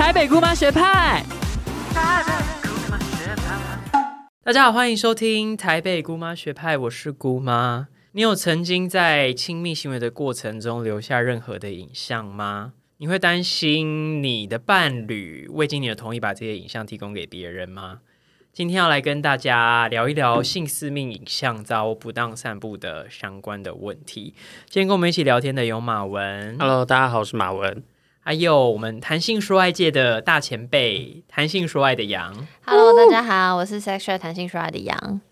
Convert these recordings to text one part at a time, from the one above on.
台北姑妈学派。大家好，欢迎收听台北姑妈学派，我是姑妈。你有曾经在亲密行为的过程中留下任何的影像吗？你会担心你的伴侣未经你的同意把这些影像提供给别人吗？今天要来跟大家聊一聊性私密影像遭不当散布的相关的问题。今天跟我们一起聊天的有马文 Hello，大家好，我是马文。还有我们谈性说爱界的大前辈，谈性说爱的杨。Hello，大家好，我是 Sexual 弹性说爱的杨。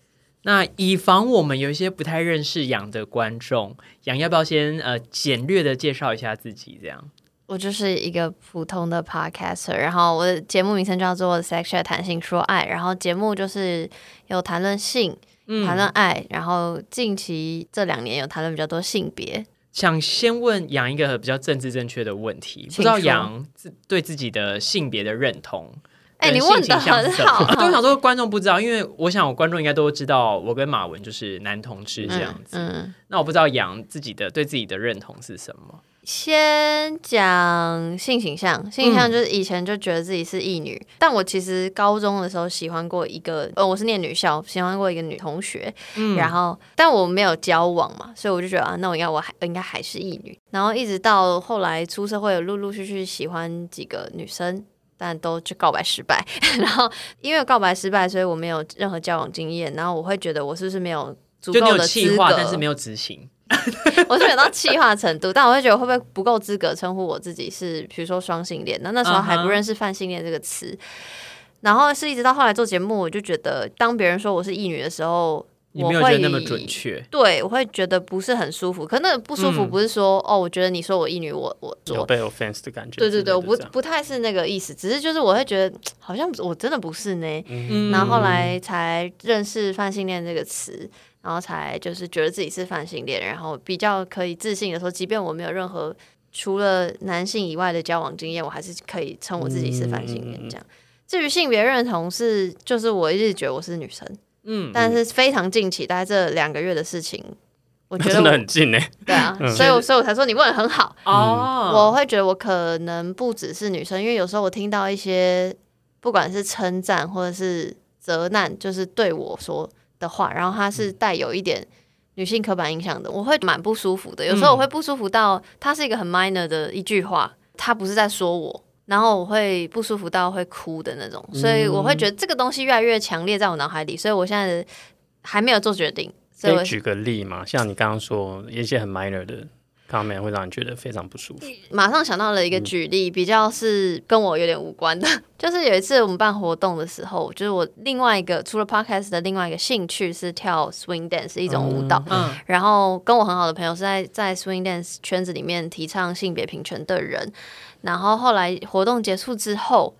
那以防我们有一些不太认识杨的观众，杨要不要先呃简略的介绍一下自己？这样我就是一个普通的 podcaster，然后我的节目名称叫做 Sexual 弹性说爱，然后节目就是有谈论性、谈论爱，然后近期这两年有谈论比较多性别。想先问杨一个比较政治正确的问题，不知道杨自对自己的性别的认同。哎、跟你问的很好我想说观众不知道，因为我想我观众应该都知道，我跟马文就是男同志这样子。嗯，嗯那我不知道杨自己的对自己的认同是什么？先讲性倾向，性倾向就是以前就觉得自己是异女，但我其实高中的时候喜欢过一个，呃，我是念女校，喜欢过一个女同学，嗯然后但我没有交往嘛，所以我就觉得啊，那我应该我还应该还是异女。然后一直到后来出社会，有陆陆续续喜欢几个女生，但都就告白失败。然后因为告白失败，所以我没有任何交往经验，然后我会觉得我是不是没有足够的资格，但是没有执行。我是有到气化程度，但我会觉得会不会不够资格称呼我自己是，比如说双性恋？那那时候还不认识泛性恋这个词。然后是一直到后来做节目，我就觉得当别人说我是异女的时候，你没有觉我会得那么准确？对，我会觉得不是很舒服。可那个不舒服嗯不是说、哦，我觉得你说我异女，我我我。有被 offense 的感觉对对对。我不不太是那个意思，只是就是我会觉得好像我真的不是呢，嗯然后后来才认识泛性恋这个词，然后才就是觉得自己是泛性恋，然后比较可以自信的说，即便我没有任何除了男性以外的交往经验，我还是可以称我自己是泛性恋这样。至于性别认同是，就是我一直觉得我是女生，嗯，但是非常近期，大概这两个月的事情，我觉得真的很近哎，对啊，所以我所以我才说你问的很好。哦，我会觉得我可能不只是女生，因为有时候我听到一些不管是称赞或者是责难，就是对我说的话，然后它是带有一点女性刻板印象的，我会蛮不舒服的。有时候我会不舒服到它是一个很 minor 的一句话，它不是在说我。然后我会不舒服到会哭的那种，所以我会觉得这个东西越来越强烈在我脑海里，所以我现在还没有做决定，所以可以举个例嘛？像你刚刚说一些很 minor 的会让你觉得非常不舒服。马上想到了一个举例，比较是跟我有点无关的，就是有一次我们办活动的时候，就是我另外一个除了 podcast 的另外一个兴趣是跳 swing dance 一种舞蹈，嗯然后跟我很好的朋友是在在 swing dance 圈子里面提倡性别平权的人，然后后来活动结束之后。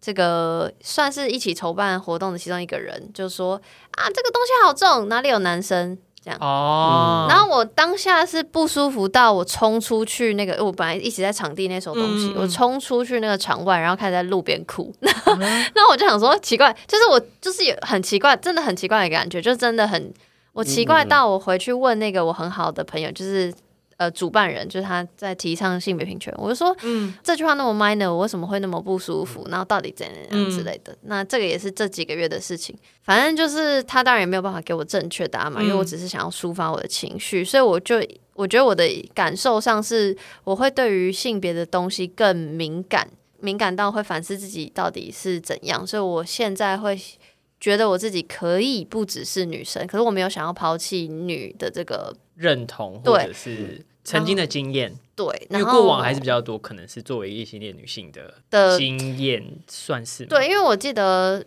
这个算是一起筹办活动的其中一个人，就说啊，这个东西好重，哪里有男生？这样，哦，然后我当下是不舒服到我冲出去那个，我本来一直在场地那手东西，嗯我冲出去那个场外，然后开始在路边哭。那我就想说，奇怪，就是我就是有很奇怪，真的很奇怪的感觉，就真的很我奇怪到我回去问那个我很好的朋友，就是。呃，主办人就是他在提倡性别平权，我就说，嗯这句话那么 minor，我为什么会那么不舒服？然后到底怎样之类的？嗯那这个也是这几个月的事情。反正就是他当然也没有办法给我正确答案嘛，因为我嗯只是想要抒发我的情绪，所以我就我觉得我的感受上是，我会对于性别的东西更敏感，敏感到会反思自己到底是怎样。所以我现在会觉得我自己可以不只是女生，可是我没有想要抛弃女的这个认同或者是曾经的经验，对，因为过往还是比较多，可能是作为异性恋女性的的经验，算是对，因为我记得，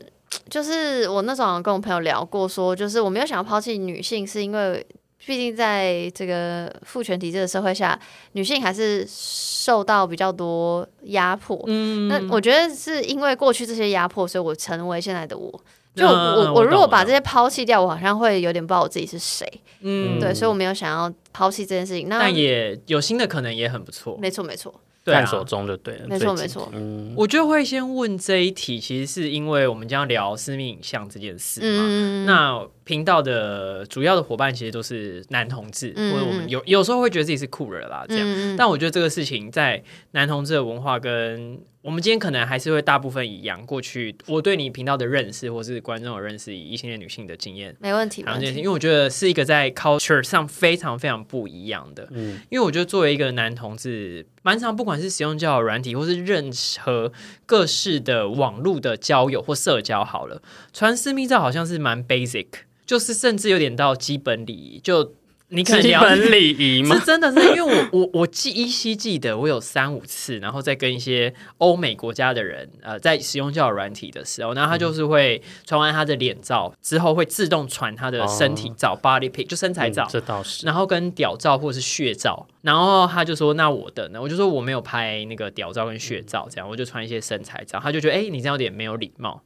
就是我那时候好像跟我朋友聊过说就是我没有想要抛弃女性，是因为毕竟在这个父权体制的社会下，女性还是受到比较多压迫。嗯。那我觉得是因为过去这些压迫，所以我成为现在的我。就我、我如果把这些抛弃掉，我好像会有点不知道我自己是谁。嗯对，所以我没有想要抛弃这件事情。那但也有新的可能也很不错。没错没错，对啊探索中就对了，没错没错嗯，我就会先问这一题，其实是因为我们将要聊私密影像这件事嘛。嗯，那频道的主要的伙伴其实都是男同志，嗯或者我们有有时候会觉得自己是酷人啦，这样。但我觉得这个事情在男同志的文化跟我们今天可能还是会大部分一样，过去我对你频道的认识，或是观众的认识，以异性恋女性的经验。没问题，因题。为我觉得是一个在 culture 上非常非常不一样的。嗯，因为我觉得作为一个男同志，蛮常不管是使用交友软体，或是任何各式的网络的交友或社交，好了，传私密照好像是蛮 basic，就是甚至有点到基本礼仪。就你可能基本礼仪吗是？真的是因为我我我记依稀记得我有三五次，然后再跟一些欧美国家的人，呃，在使用交友软体的时候，然后他就是会传完他的脸照之后，会自动传他的身体照、body pic，就身材照。嗯这倒是。然后跟屌照或者是血照，然后他就说：“那我的呢？”我就说我没有拍那个屌照跟血照，这样我就传一些身材照。他就觉得：“哎、你这样有点没有礼貌。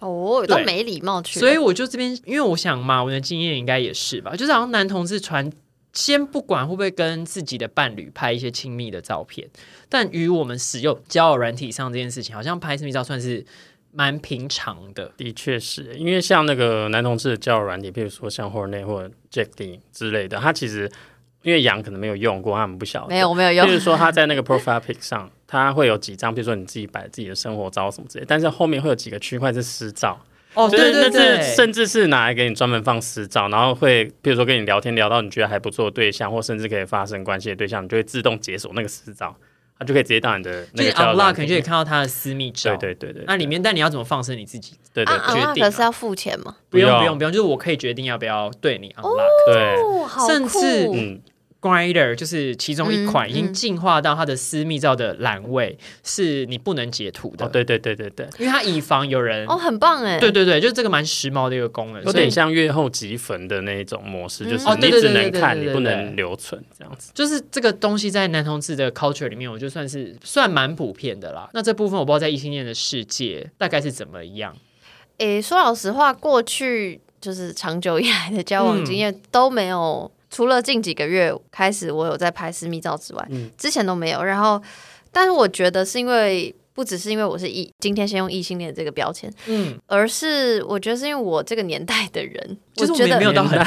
哦，都对没礼貌”去，所以我就这边，因为我想嘛，我的经验应该也是吧，就是好像男同志传，先不管会不会跟自己的伴侣拍一些亲密的照片，但与我们使用交友软体上这件事情，好像拍亲密照算是蛮平常的。的确是因为像那个男同志的交友软体，比如说像 Hornet 或者 Jack D 之类的，他其实因为羊可能没有用过，他们不晓得。没有，我没有用。就是说他在那个 profile pic 上，他会有几张，比如说你自己摆自己的生活照什么之类，但是后面会有几个区块是私照，哦，就是对对对，那甚至是拿来给你专门放私照，然后会比如说跟你聊天聊到你觉得还不错的对象，或甚至可以发生关系的对象，你就会自动解锁那个私照，它就可以直接到你的就是那个 unlock 就可以看到他的私密照。对对对对，那里面，但你要怎么放生你自己？对对决定啊可是要付钱吗？不用不用。不用，就是我可以决定要不要对你 unlock。对，哦，好甚至嗯，Grinder 就是其中一款，嗯已经进化到它的私密照的栏位是你不能截图的，哦对对对对对，因为它以防有人。哦，很棒哎，对对对，就是这个蛮时髦的一个功能，有点像月后即焚的那一种模式，嗯就是你只能看，你不能留存这样子。就是这个东西在男同志的 culture 里面，我就算是算蛮普遍的啦。那这部分我不知道在异性恋的世界大概是怎么样。诶，说老实话，过去就是长久以来的交往经验都没有，除了近几个月开始我有在拍私密照之外，嗯。之前都没有。然后，但是我觉得是因为不只是因为我是异，今天先用异性恋这个标签，嗯，而是我觉得是因为我这个年代的人，就是我觉得们没有到很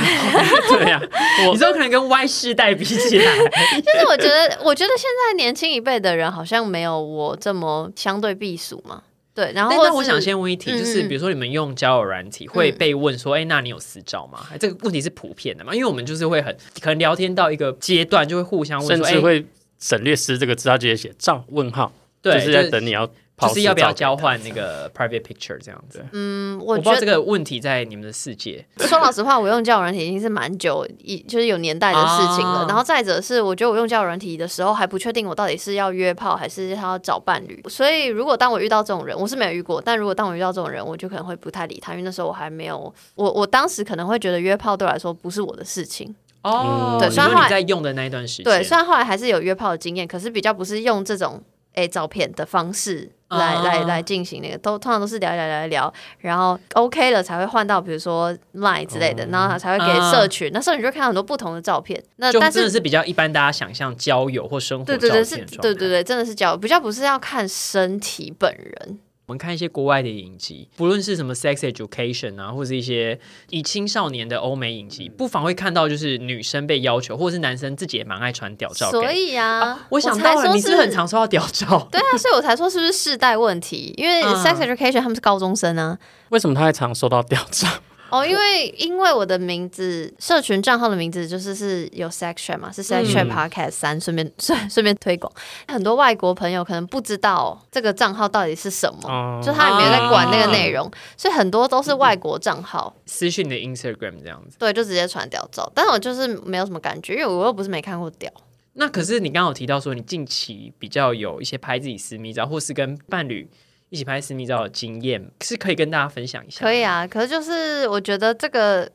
对呀，你知道可能跟 Y 世代比起来，就是我觉得，我觉得现在年轻一辈的人好像没有我这么相对避暑嘛。对，然后或是但但我想先问一题，就是比如说你们用交友软体会被问说，哎、那你有私照吗？哎这个问题是普遍的嘛？因为我们就是会很可能聊天到一个阶段，就会互相问甚至会省略私这个字，他直接写照问号，对，就是在等你要抛就是要不要交换那个 private picture 这样子。嗯，我不知我觉得道这个问题在你们的世界，说老实话，我用交友软体已经是蛮久，一就是有年代的事情了。啊然后再者是，我觉得我用交友软体的时候还不确定我到底是要约炮还是要找伴侣。所以如果当我遇到这种人，我是没有遇过，但如果当我遇到这种人，我就可能会不太理他，因为那时候我还没有，我我当时可能会觉得约炮对我来说不是我的事情。哦，对虽然后来你在用的那一段时间，对，虽然后来还是有约炮的经验，可是比较不是用这种诶、照片的方式来、啊来来进行那个，都通常都是聊一聊聊一聊，然后 OK 了才会换到比如说 Line 之类的，然后他才会给啊社群，那社群就会看到很多不同的照片。那但是是比较一般大家想象交友或生活对对对是对对对，真的是交友比较不是要看身体本人。我们看一些国外的影集，不论是什么 sex education 啊，或是一些以青少年的欧美影集，不妨会看到就是女生被要求，或者是男生自己也蛮爱传屌照。所以啊，我想到了，才说你是不是很常收到屌照？对啊，所以我才说是不是世代问题？因为嗯 sex education 他们是高中生啊。为什么他还常收到屌照？哦，因为因为我的名字社群账号的名字就是是有 section 嘛，是 section 嗯 podcast 三，顺便 顺顺便推广。很多外国朋友可能不知道这个账号到底是什么，哦就他也没有在管那个内容，所以很多都是外国账号。私讯你的 Instagram 这样子。对，就直接传屌照，但是我就是没有什么感觉，因为我又不是没看过屌。那可是你刚刚有提到说，你近期比较有一些拍自己私密照，或是跟伴侣一起拍私密照的经验，是可以跟大家分享一下。可以，啊，可是就是我觉得这个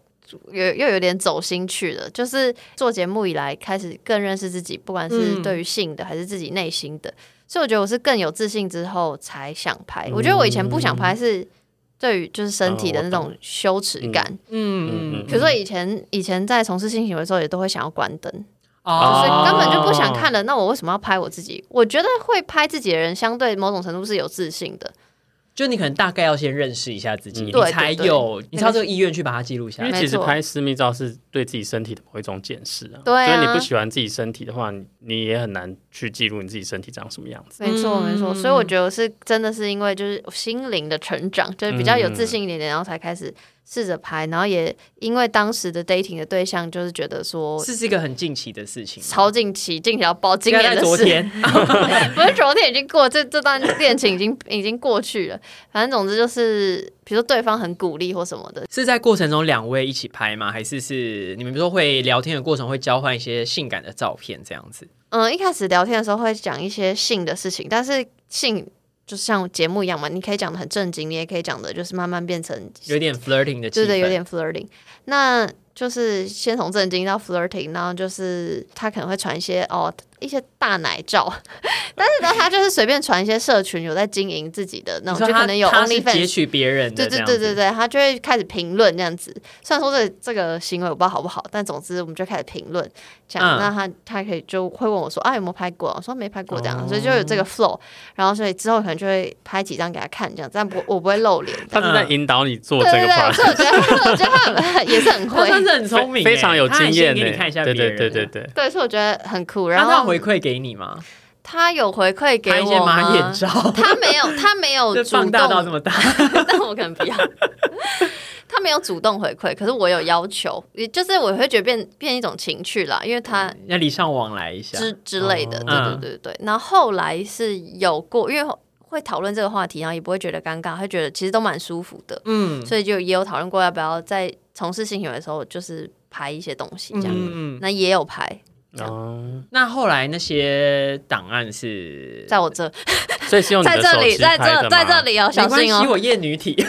有又有点走心去了，就是做节目以来开始更认识自己，不管是嗯。对于性的还是自己内心的，所以我觉得我是更有自信之后才想拍。我觉得我以前不想拍是对于就是身体的那种羞耻感，嗯嗯。比如说以前以前在从事性行为的时候，也都会想要关灯，哦所以根本就不想看了。那我为什么要拍我自己？我觉得会拍自己的人，相对某种程度是有自信的。就你可能大概要先认识一下自己，嗯你对才对有你才有这个意愿去把它记录下来。因为其实拍私密照是对自己身体的某一种检视啊。对啊所以你不喜欢自己身体的话，你你也很难去记录你自己身体长什么样子。没错，嗯没错，所以我觉得是真的是因为就是心灵的成长，就是比较有自信一点点，然后才开始试着拍，然后也因为当时的 dating 的对象就是觉得说这是一个很近期的事情，超近期，近期要报今年的事，昨天，不是昨天已经过，这这段恋情已经已经过去了。反正总之就是，比如说对方很鼓励或什么的，是在过程中两位一起拍吗？还是是你们比如说会聊天的过程会交换一些性感的照片这样子？嗯，一开始聊天的时候会讲一些性的事情，但是性就像节目一样嘛，你可以讲的很正经，你也可以讲的就是慢慢变成有点 flirting 的，对对，有点 flirting。那就是先从正经到 flirting，然后就是他可能会传一些哦一些大奶照，但是呢，他就是随便传一些社群有在经营自己的那种，就可能有他是截 OnlyFans。取别人的对对对对对，他就会开始评论这样子。虽然说这这个行为我不知道好不好，但总之我们就开始评论这样。嗯那他他可以就会问我说啊有没有拍过？我说没拍过这样，哦所以就有这个 flow。然后所以之后可能就会拍几张给他看这样，但不我不会露脸。他是在引导你做这个对对对所以我觉得 我觉得他也是很会他算，是很聪明欸，非常有经验的给你看一下别对人，对对对对，对，所以我觉得很酷。然后那回馈给你吗？他有回馈给我吗马眼？罩，他没有，他没有放大到这动，么大，但我可能不要。他没有主动回馈，可是我有要求，也就是我会觉得变变一种情趣啦，因为他要礼尚往来一下。之之类的，哦对嗯对对对。然后后来是有过，因为会讨论这个话题，然后也不会觉得尴尬，会觉得其实都蛮舒服的，嗯所以就也有讨论过要不要在从事性行为的时候，就是拍一些东西这样。嗯嗯。那也有拍，哦，那后来那些档案是在我这，所以是用你在这里，在这，在这里哦，没关系，小心哦。我厌女体。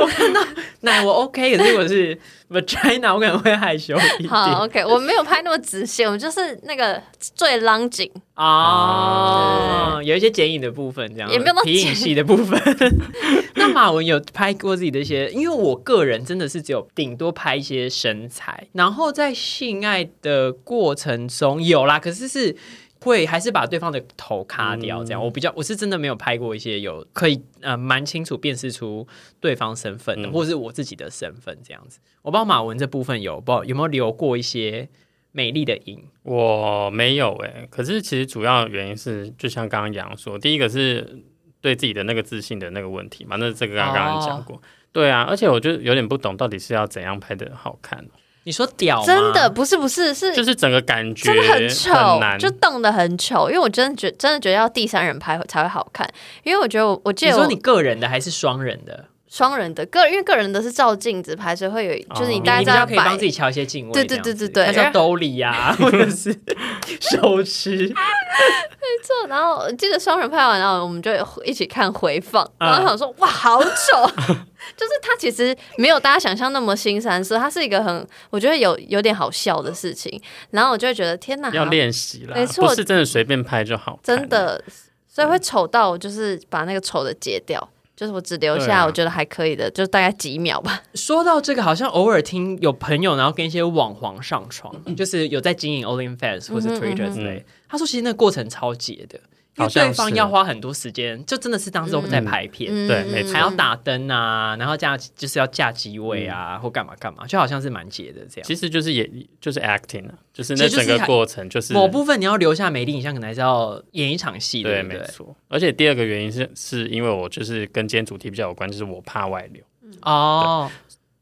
我看到奶我 OK，可是我是 vagina，我可能会害羞一好，OK，我没有拍那么仔细，我就是那个最浪景，哦，有一些剪影的部分，这样也没有到皮影戏的部分。那马文有拍过自己的一些，因为我个人真的是只有顶多拍一些身材，然后在性爱的过程中有啦，可是是。会还是把对方的头卡掉，这样、嗯我比较我是真的没有拍过一些有可以呃蛮清楚辨识出对方身份的，嗯。或者是我自己的身份这样子。我不知道马文这部分有不知道有没有留过一些美丽的影，我没有哎、可是其实主要原因是，就像刚刚杨说，第一个是对自己的那个自信的那个问题嘛，那这个刚刚刚讲哦。过。对啊，而且我就有点不懂，到底是要怎样拍的好看，你说屌吗真的不是不是是就是整个感觉真的很丑，难，就动得很丑。因为我真的觉真的觉得要第三人拍才会好看，因为我觉得我我记得我你说你个人的还是双人的？双人的个，因为个人的是照镜子拍，所以会有就是你哦大概知道你比较可以帮自己调一些镜位，对对对对对它叫兜里呀，或者是手持。错，然后我记得双人拍完，然后我们就一起看回放，嗯然后想说哇，好丑，就是它其实没有大家想象那么新三色，它是一个很我觉得有有点好笑的事情，然后我就会觉得天哪，要练习了，没错不是真的随便拍就好，真的，所以会丑到我就是把那个丑的截掉。就是我只留下我觉得还可以的，就大概几秒吧。说到这个，好像偶尔听有朋友，然后跟一些网黄上床，就是有在经营 OnlyFans 或是 Twitter 嗯之类。他说，其实那个过程超解的，对方要花很多时间，就真的是当时在拍片。嗯对没错还要打灯啊，然后架就是要架机位啊，或干嘛干嘛，就好像是蛮解的这样。其实就是也就是 acting 啊，就是那整个过程就是某部分你要留下美丽影像，可能还是要演一场戏，对，没错。而且第二个原因是是因为我就是跟今天主题比较有关，就是我怕外流。哦，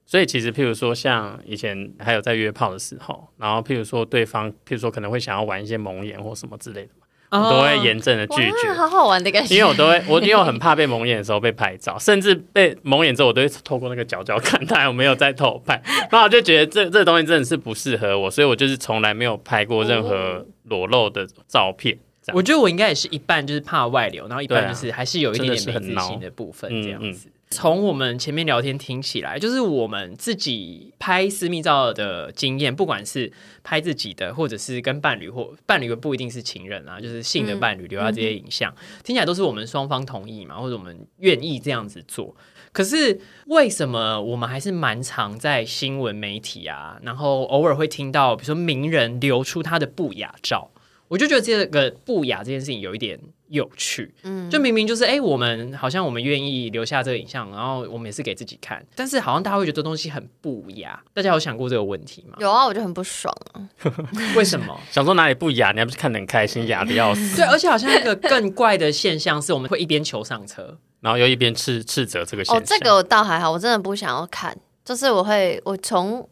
所以其实，譬如说，像以前还有在约炮的时候，然后譬如说对方，譬如说可能会想要玩一些蒙眼或什么之类的嘛，我都会哦严正的拒，绝。好好玩的感觉。因为我都会，我因为我很怕被蒙眼的时候被拍照，甚至被蒙眼之后，我都会透过那个角角看他有没有在偷拍，然后我就觉得这这东西真的是不适合我，所以我就是从来没有拍过任何裸露的照片。我觉得我应该也是一半就是怕外流，然后一半就是还是有一点点没自信的部分嗯这样子。从我们前面聊天听起来，就是我们自己拍私密照的经验，不管是拍自己的，或者是跟伴侣或伴侣不一定是情人啊，就是性的伴侣留下这些影像，听起来都是我们双方同意嘛，或者我们愿意这样子做。可是为什么我们还是蛮常在新闻媒体啊，然后偶尔会听到，比如说名人流出他的不雅照？我就觉得这个不雅这件事情有一点有趣。嗯，就明明就是哎、我们好像我们愿意留下这个影像，然后我们也是给自己看，但是好像大家会觉得这东西很不雅。大家有想过这个问题吗？有啊，我就很不爽啊。为什么？想说哪里不雅，你还不是看得很开心，雅的要死，对，而且好像一个更怪的现象是，我们会一边求上车。然后又一边斥斥责这个现象。哦，这个我倒还好，我真的不想要看。就是我会，我从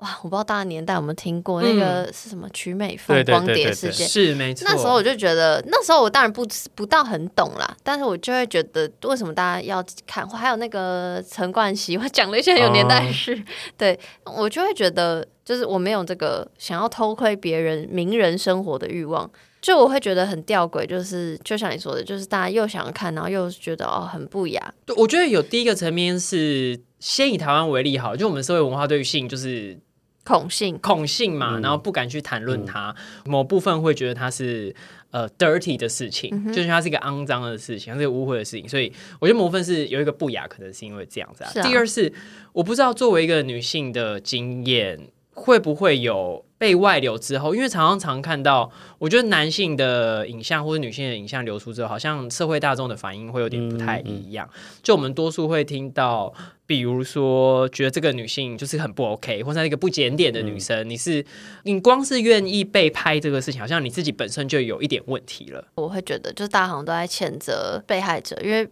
哇，我不知道大家年代有没有听过、那个是什么曲美凤对对光碟事件。是没错。那时候我就觉得，那时候我当然不不到很懂啦，但是我就会觉得，为什么大家要看？还有那个陈冠希，我讲了一些很有年代的事，对我就会觉得，就是我没有这个想要偷窥别人名人生活的欲望，就我会觉得很吊诡，就是就像你说的，就是大家又想看，然后又觉得哦很不雅，对，我觉得有第一个层面是，先以台湾为例好，就我们社会文化对于性就是恐性。恐性嘛，嗯。然后不敢去谈论它，某部分会觉得它是呃 dirty 的事情，嗯哼。就是它是一个肮脏的事情，它是一个污秽的事情，所以我觉得某部分是有一个不雅，可能是因为这样子啊。是啊。第二是我不知道作为一个女性的经验，会不会有被外流之后，因为常常常看到，我觉得男性的影像或者女性的影像流出之后，好像社会大众的反应会有点不太一样。就我们多数会听到，比如说觉得这个女性就是很不 OK，或者是一个不检点的女生，你是你光是愿意被拍这个事情，好像你自己本身就有一点问题了。我会觉得，就是大家好像都在谴责被害者，因为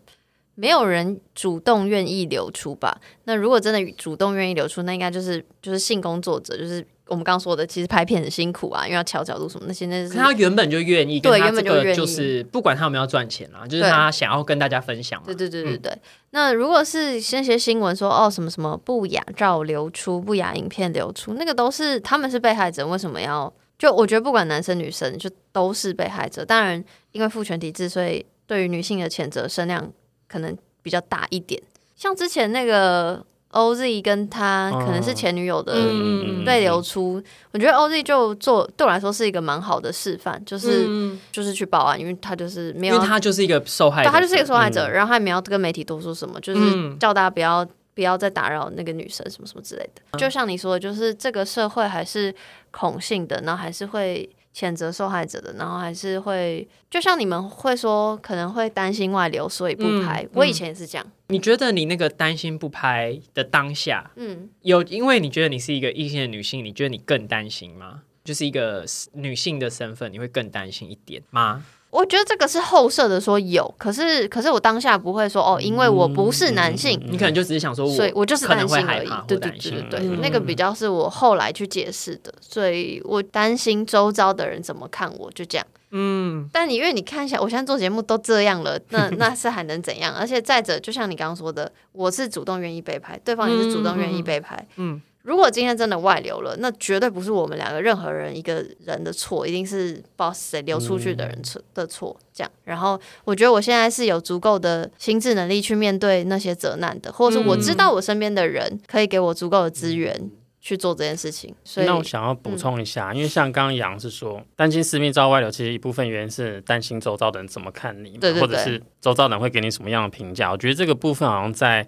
没有人主动愿意流出吧？那如果真的主动愿意流出，那应该就是就是性工作者，就是我们刚刚说的，其实拍片很辛苦啊，因为要调角度什么那些，那是他原本就愿意，对原本就愿意就是不管他有没有赚钱啦，就是他想要跟大家分享嘛对。对对对对。那如果是那些新闻说哦什么什么不雅照流出、不雅影片流出，那个都是他们是被害者，为什么要？就我觉得不管男生女生，就都是被害者。当然，因为父权体制，所以对于女性的谴责声量可能比较大一点。像之前那个 OZ 跟他可能是前女友的嗯被流出，我觉得 OZ 就做对我来说是一个蛮好的示范，就是、嗯就是去报案，因为他就是没有因为他就是一个受害者，他就是一个受害者，嗯。然后他也没有跟媒体多说什么，就是嗯。叫大家不要不要再打扰那个女生什么什么之类的。就像你说的，就是这个社会还是恐性的，然后还是会谴责受害者的，然后还是会，就像你们会说可能会担心外流，所以不拍。嗯我以前也是这样，你觉得你那个担心不拍的当下，嗯，有因为你觉得你是一个异性的女性，你觉得你更担心吗？就是一个女性的身份，你会更担心一点吗？我觉得这个是后设的说有，可是可是我当下不会说哦，因为我不是男性。你可能就只是想说我，所以我就是担心而已对对对对对，嗯那个比较是我后来去解释的，所以我担心周遭的人怎么看我，就这样。嗯，但你因为你看一下，我现在做节目都这样了，那那是还能怎样？而且再者，就像你刚刚说的，我是主动愿意被拍，对方也是主动愿意被拍。嗯嗯，如果今天真的外流了，那绝对不是我们两个任何人一个人的错，一定是不知道谁流出去的人错的错。这样，然后我觉得我现在是有足够的心智能力去面对那些责难的，或者是我知道我身边的人可以给我足够的资源去做这件事情。所以那我想要补充一下，因为像刚刚杨是说担心私密照外流，其实一部分原因是担心周遭的人怎么看你，对对对或者是周遭的人会给你什么样的评价。我觉得这个部分好像在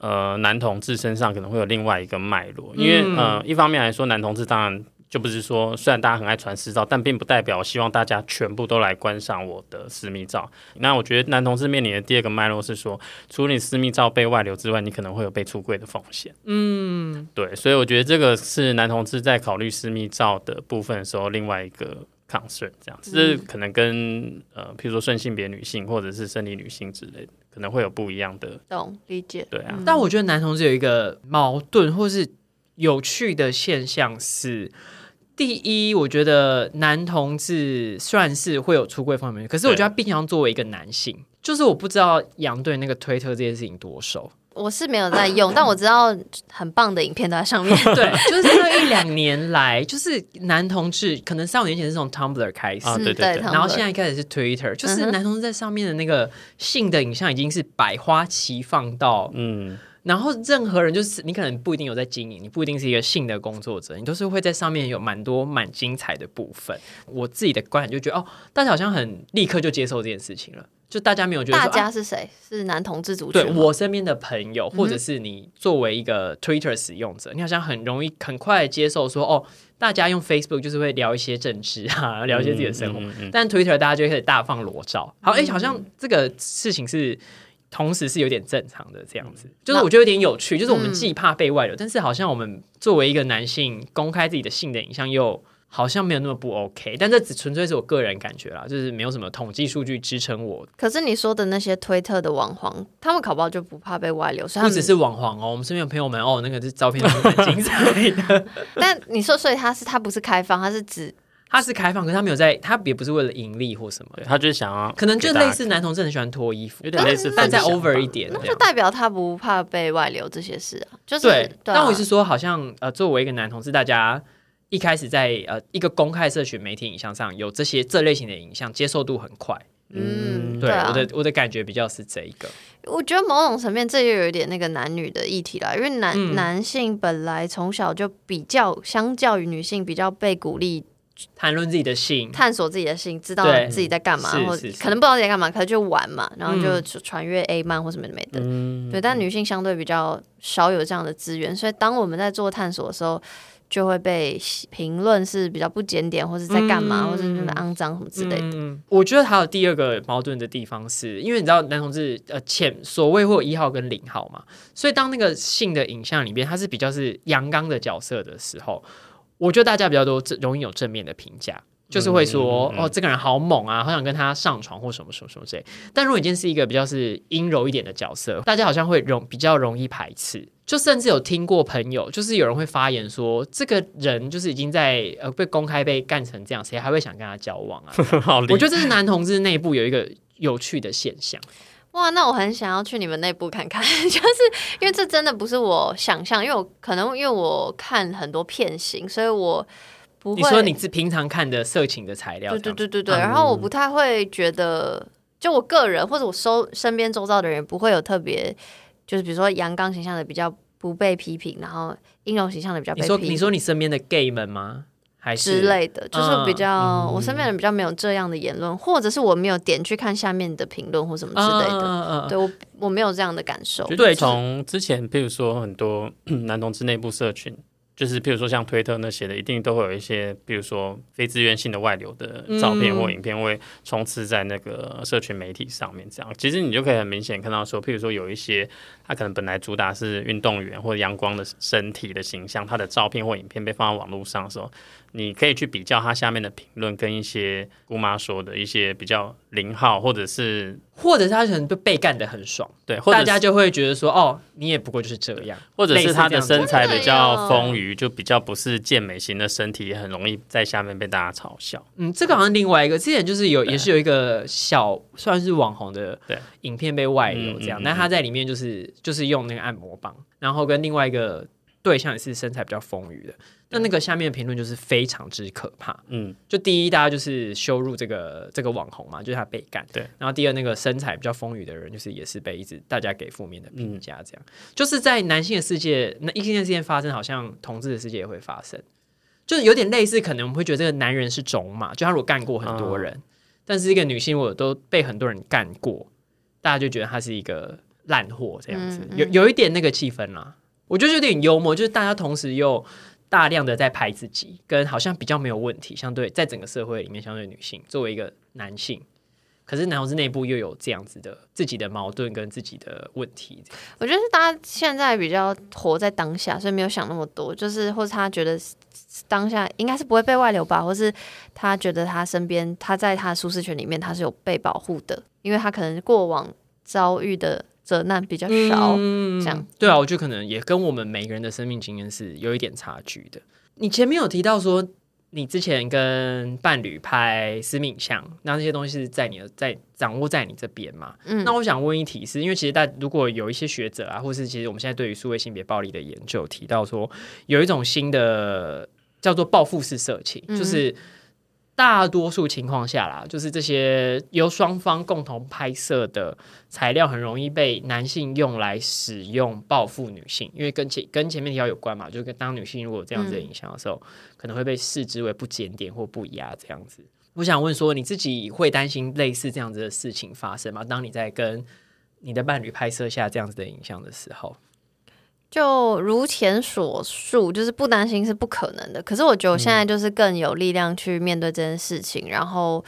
呃男同志身上可能会有另外一个脉络，因为、嗯呃一方面来说，男同志当然。就不是说，虽然大家很爱传私照，但并不代表我希望大家全部都来观赏我的私密照。那我觉得男同志面临的第二个脉络是说，除了你私密照被外流之外，你可能会有被出柜的风险。嗯，对，所以我觉得这个是男同志在考虑私密照的部分的时候，另外一个 concern，这样子，这可能跟呃，譬如说顺性别女性或者是生理女性之类的，可能会有不一样的。懂理解。对啊，但我觉得男同志有一个矛盾或是有趣的现象是。第一，我觉得男同志算是会有出柜方面，可是我觉得他毕竟要作为一个男性，就是我不知道杨对那个推特这件事情多熟。我是没有在用，但我知道很棒的影片都在上面。对，就是这一两年来，就是男同志可能三五年前是从 Tumblr 开始，对对对，然后现在开始是 Twitter，就是男同志在上面的那个性的影像已经是百花齐放到，嗯，然后任何人就是你可能不一定有在经营，你不一定是一个性的工作者，你都是会在上面有蛮多蛮精彩的部分。我自己的观点就觉得，哦，大家好像很立刻就接受这件事情了。就大家没有觉得大家是谁？是男同志族群对？我身边的朋友，或者是你作为一个 Twitter 使用者，你好像很容易很快接受说，哦，大家用 Facebook 就是会聊一些政治啊，聊一些自己的生活，嗯嗯嗯但 Twitter 大家就会开始大放裸照。好，哎、嗯好像这个事情是。同时是有点正常的这样子，就是我觉得有点有趣，就是我们嗯既怕被外流，但是好像我们作为一个男性公开自己的性的影像又好像没有那么不 OK，但这只纯粹是我个人感觉啦，就是没有什么统计数据支撑我。可是你说的那些推特的网黄，他们考不好就不怕被外流，所以他们不只是网黄哦，我们身边有朋友们哦，那个是照片都是很精彩的。但你说，所以他是他不是开放，他是指他是开放，可是他没有在，他也不是为了盈利或什么。对，他就是想要可能就类似男同志很喜欢脱衣服，有点类似但再 over 一点这样。那就代表他不怕被外流这些事啊，就是对，对啊。但我是说，好像呃，作为一个男同志，大家一开始在呃一个公开社群媒体影像上有这些这类型的影像，接受度很快。嗯，对，啊我，的我的感觉比较是这一个。我觉得某种层面这又有一点那个男女的议题了，因为男、嗯男性本来从小就比较相较于女性比较被鼓励谈论自己的性，探索自己的性，知道自己在干嘛，或是是是可能不知道自己在干嘛，可能就玩嘛，然后就嗯传阅 A 漫或什么的没的。嗯对，但女性相对比较少有这样的资源，所以当我们在做探索的时候，就会被评论是比较不检点，或是在干嘛，嗯或是那么肮脏什么之类的。嗯，我觉得还有第二个矛盾的地方是，因为你知道男同志呃前所谓会有一号跟零号嘛，所以当那个性的影像里面，他是比较是阳刚的角色的时候，我觉得大家比较多容易有正面的评价。就是会说、嗯嗯嗯哦，这个人好猛啊，好想跟他上床或什么什么什么之类。但如果你今天是一个比较是阴柔一点的角色，大家好像会容比较容易排斥。就甚至有听过朋友，就是有人会发言说，这个人就是已经在呃被公开被干成这样，谁还会想跟他交往啊？好我觉得这是男同志内部有一个有趣的现象。哇，那我很想要去你们内部看看，就是因为这真的不是我想象，因为我可能因为我看很多片型，所以我不会。你说你是平常看的色情的材料，对对对对嗯对，然后我不太会觉得，就我个人或者我收身边周遭的人不会有特别，就是比如说阳刚形象的比较不被批评，然后阴柔形象的比较被你说批评。你说你身边的 gay 们吗？还是之类的，就是比较、嗯我身边人比较没有这样的言论，或者是我没有点去看下面的评论或什么之类的。嗯嗯嗯对我我没有这样的感受。对从之前，譬如说很多 男同志内部社群，就是譬如说像推特那些的，一定都会有一些，比如说非自愿性的外流的照片嗯或影片会充斥在那个社群媒体上面。这样，其实你就可以很明显看到说，譬如说有一些他可能本来主打是运动员或者阳光的身体的形象，他的照片或影片被放在网络上的时候，你可以去比较他下面的评论跟一些姑妈说的一些比较零号或者是或者是他可能被被干的很爽，对，或者大家就会觉得说，哦，你也不过就是这样。或者是他的身材比较丰腴，就比较不是健美型的身体，也很容易在下面被大家嘲笑。嗯，这个好像另外一个，之前就是有也是有一个小算是网红的对影片被外流这样，嗯嗯嗯但他在里面就是就是用那个按摩棒，然后跟另外一个对象也是身材比较丰腴的，那那个下面的评论就是非常之可怕。嗯，就第一，大家就是羞辱这个这个网红嘛，就是他被干。对。然后第二，那个身材比较丰腴的人，就是也是被一直大家给负面的评嗯价，这样、就是在男性的世界，那异性恋事件发生，好像同志的世界也会发生，就是有点类似，可能我们会觉得这个男人是种马，就他如果干过很多人，哦但是一个女性如果都被很多人干过，大家就觉得他是一个烂货这样子，有有一点那个气氛啦。我觉得有点幽默，就是大家同时又大量的在拍自己，跟好像比较没有问题，相对在整个社会里面，相对女性作为一个男性，可是男同志内部又有这样子的自己的矛盾跟自己的问题，我觉得是大家现在比较活在当下，所以没有想那么多，就是或者他觉得当下应该是不会被外流吧，或是他觉得他身边他在他的舒适圈里面他是有被保护的，因为他可能过往遭遇的责难比较少，嗯这样对啊，我觉得可能也跟我们每个人的生命经验是有一点差距的。你前面有提到说，你之前跟伴侣拍私密影像，那这些东西是在你的在掌握在你这边嘛？嗯那我想问一题是，因为其实大如果有一些学者啊，或是其实我们现在对于数位性别暴力的研究提到说，有一种新的叫做报复式色情，嗯就是大多数情况下啦，就是这些由双方共同拍摄的材料，很容易被男性用来使用报复女性，因为跟前跟前面提到有关嘛，就跟当女性如果有这样子的影响的时候，可能会被视之为不检点或不雅这样子。我想问说，你自己会担心类似这样子的事情发生吗？当你在跟你的伴侣拍摄下这样子的影像的时候，就如前所述，就是不担心是不可能的。可是我觉得我现在就是更有力量去面对这件事情，然后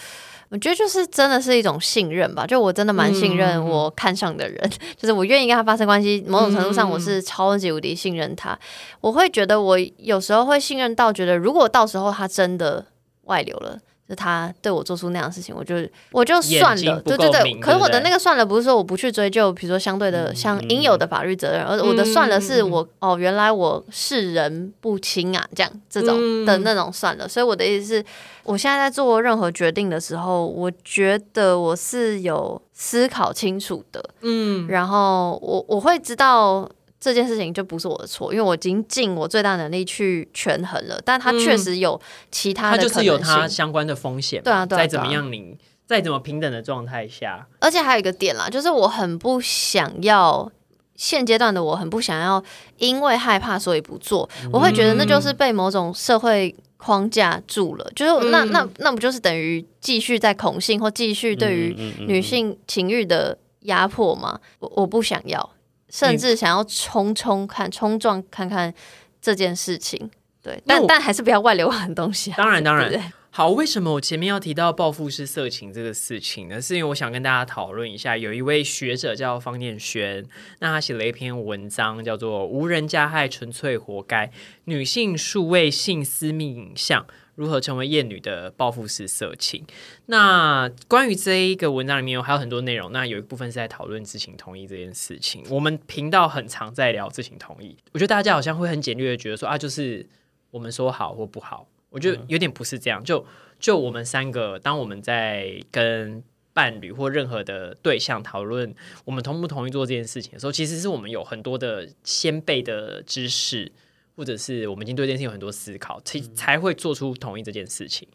我觉得就是真的是一种信任吧。就我真的蛮信任我看上的人，就是我愿意跟他发生关系。某种程度上，我是超级无敌信任他。我会觉得我有时候会信任到觉得，如果到时候他真的外流了。他对我做出那样的事情，我就我就算了，对对对。可是我的那个算了，不是说我不去追究，比如说相对的像应有的法律责任，而我的算了是我哦，原来我是人不清啊，这样这种的那种算了。所以我的意思是，我现在在做任何决定的时候，我觉得我是有思考清楚的，嗯，然后我我会知道。这件事情就不是我的错，因为我已经尽我最大能力去权衡了，但他确实有其他的，他就是有他相关的风险。对啊，对啊再怎么样，你再怎么平等的状态下，而且还有一个点啦，就是我很不想要现阶段的我很不想要，因为害怕所以不做，我会觉得那就是被某种社会框架住了，就是那那那不就是等于继续在恐性或继续对于女性情欲的压迫吗？我我不想要。甚至想要冲冲看、冲撞看看这件事情，对，但但还是不要外流很东西。当然，当然，好。为什么我前面要提到报复式色情这个事情呢？是因为我想跟大家讨论一下，有一位学者叫方念轩，那他写了一篇文章，叫做《无人加害，纯粹活该：女性数位性私密影像》。如何成为艳女的报复式色情？那关于这一个文章里面有还有很多内容，那有一部分是在讨论知情同意这件事情。我们频道很常在聊知情同意，我觉得大家好像会很简略的觉得说啊，就是我们说好或不好。我觉得有点不是这样。就就我们三个，当我们在跟伴侣或任何的对象讨论我们同不同意做这件事情的时候，其实是我们有很多的先辈的知识。或者是我们已经对这件事情有很多思考，才才会做出同意这件事情。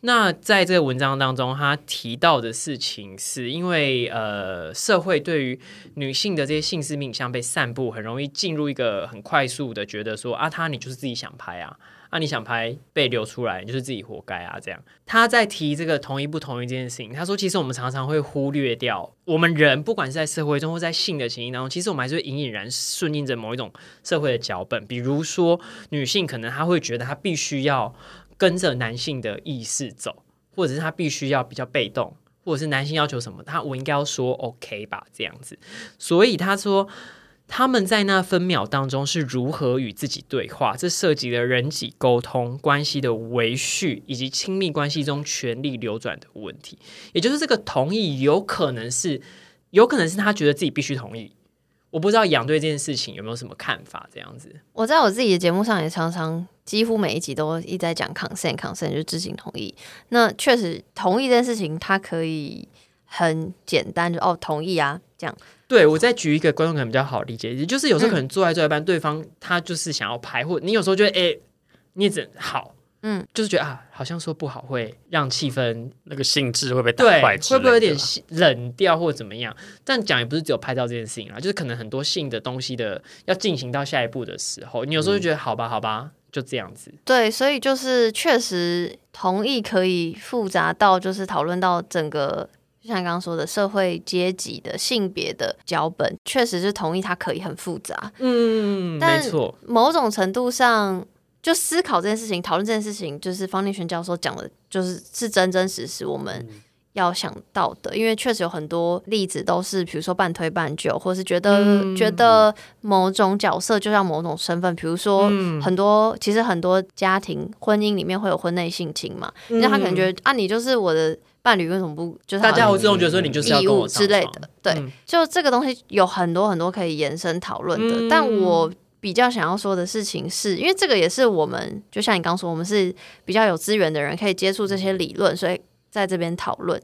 那在这个文章当中，他提到的事情是因为呃，社会对于女性的这些性私密像被散布，很容易进入一个很快速的觉得说啊，她你就是自己想拍啊。那你想拍被流出来，你就是自己活该啊！这样，他在提这个同意不同意这件事情。他说，其实我们常常会忽略掉，我们人不管是在社会中或在性的情境当中，其实我们还是会隐隐然顺应着某一种社会的脚本。比如说，女性可能她会觉得她必须要跟着男性的意识走，或者是她必须要比较被动，或者是男性要求什么，她我应该要说 OK 吧？这样子。所以他说。他们在那分秒当中是如何与自己对话？这涉及了人际沟通、关系的维续以及亲密关系中权力流转的问题。也就是这个同意，有可能是，有可能是他觉得自己必须同意。我不知道养对这件事情有没有什么看法？这样子，我在我自己的节目上也常常几乎每一集都一直在讲 consent，consent 就是知情同意。那确实同意这件事情，它可以很简单，就哦同意啊这样。对，我再举一个观众可能比较好理解，也就是有时候可能做爱做一半，对方他就是想要拍，或你有时候觉得哎，你也只好，嗯，就是觉得啊，好像说不好会让气氛那个性质会被打坏，会不会有点冷掉或怎么样？但讲也不是只有拍照这件事情啊，就是可能很多性的东西的要进行到下一步的时候，你有时候就觉得好吧，好吧，就这样子。对，所以就是确实同意可以复杂到就是讨论到整个。就像刚刚说的，社会阶级的性别的脚本，确实是同意它可以很复杂。嗯，没错。某种程度上，就思考这件事情、讨论这件事情，就是方立轩教授讲的，就是是真真实实我们要想到的。因为确实有很多例子都是，比如说半推半就，或是觉得觉得某种角色就像某种身份，比如说很多其实很多家庭婚姻里面会有婚内性侵嘛，那他可能觉得啊，你就是我的。伴侣为什么不？就是大家会自动觉得说你就是要跟我之类的，对，就这个东西有很多很多可以延伸讨论的。但我比较想要说的事情是，因为这个也是我们，就像你刚说，我们是比较有资源的人，可以接触这些理论，所以在这边讨论。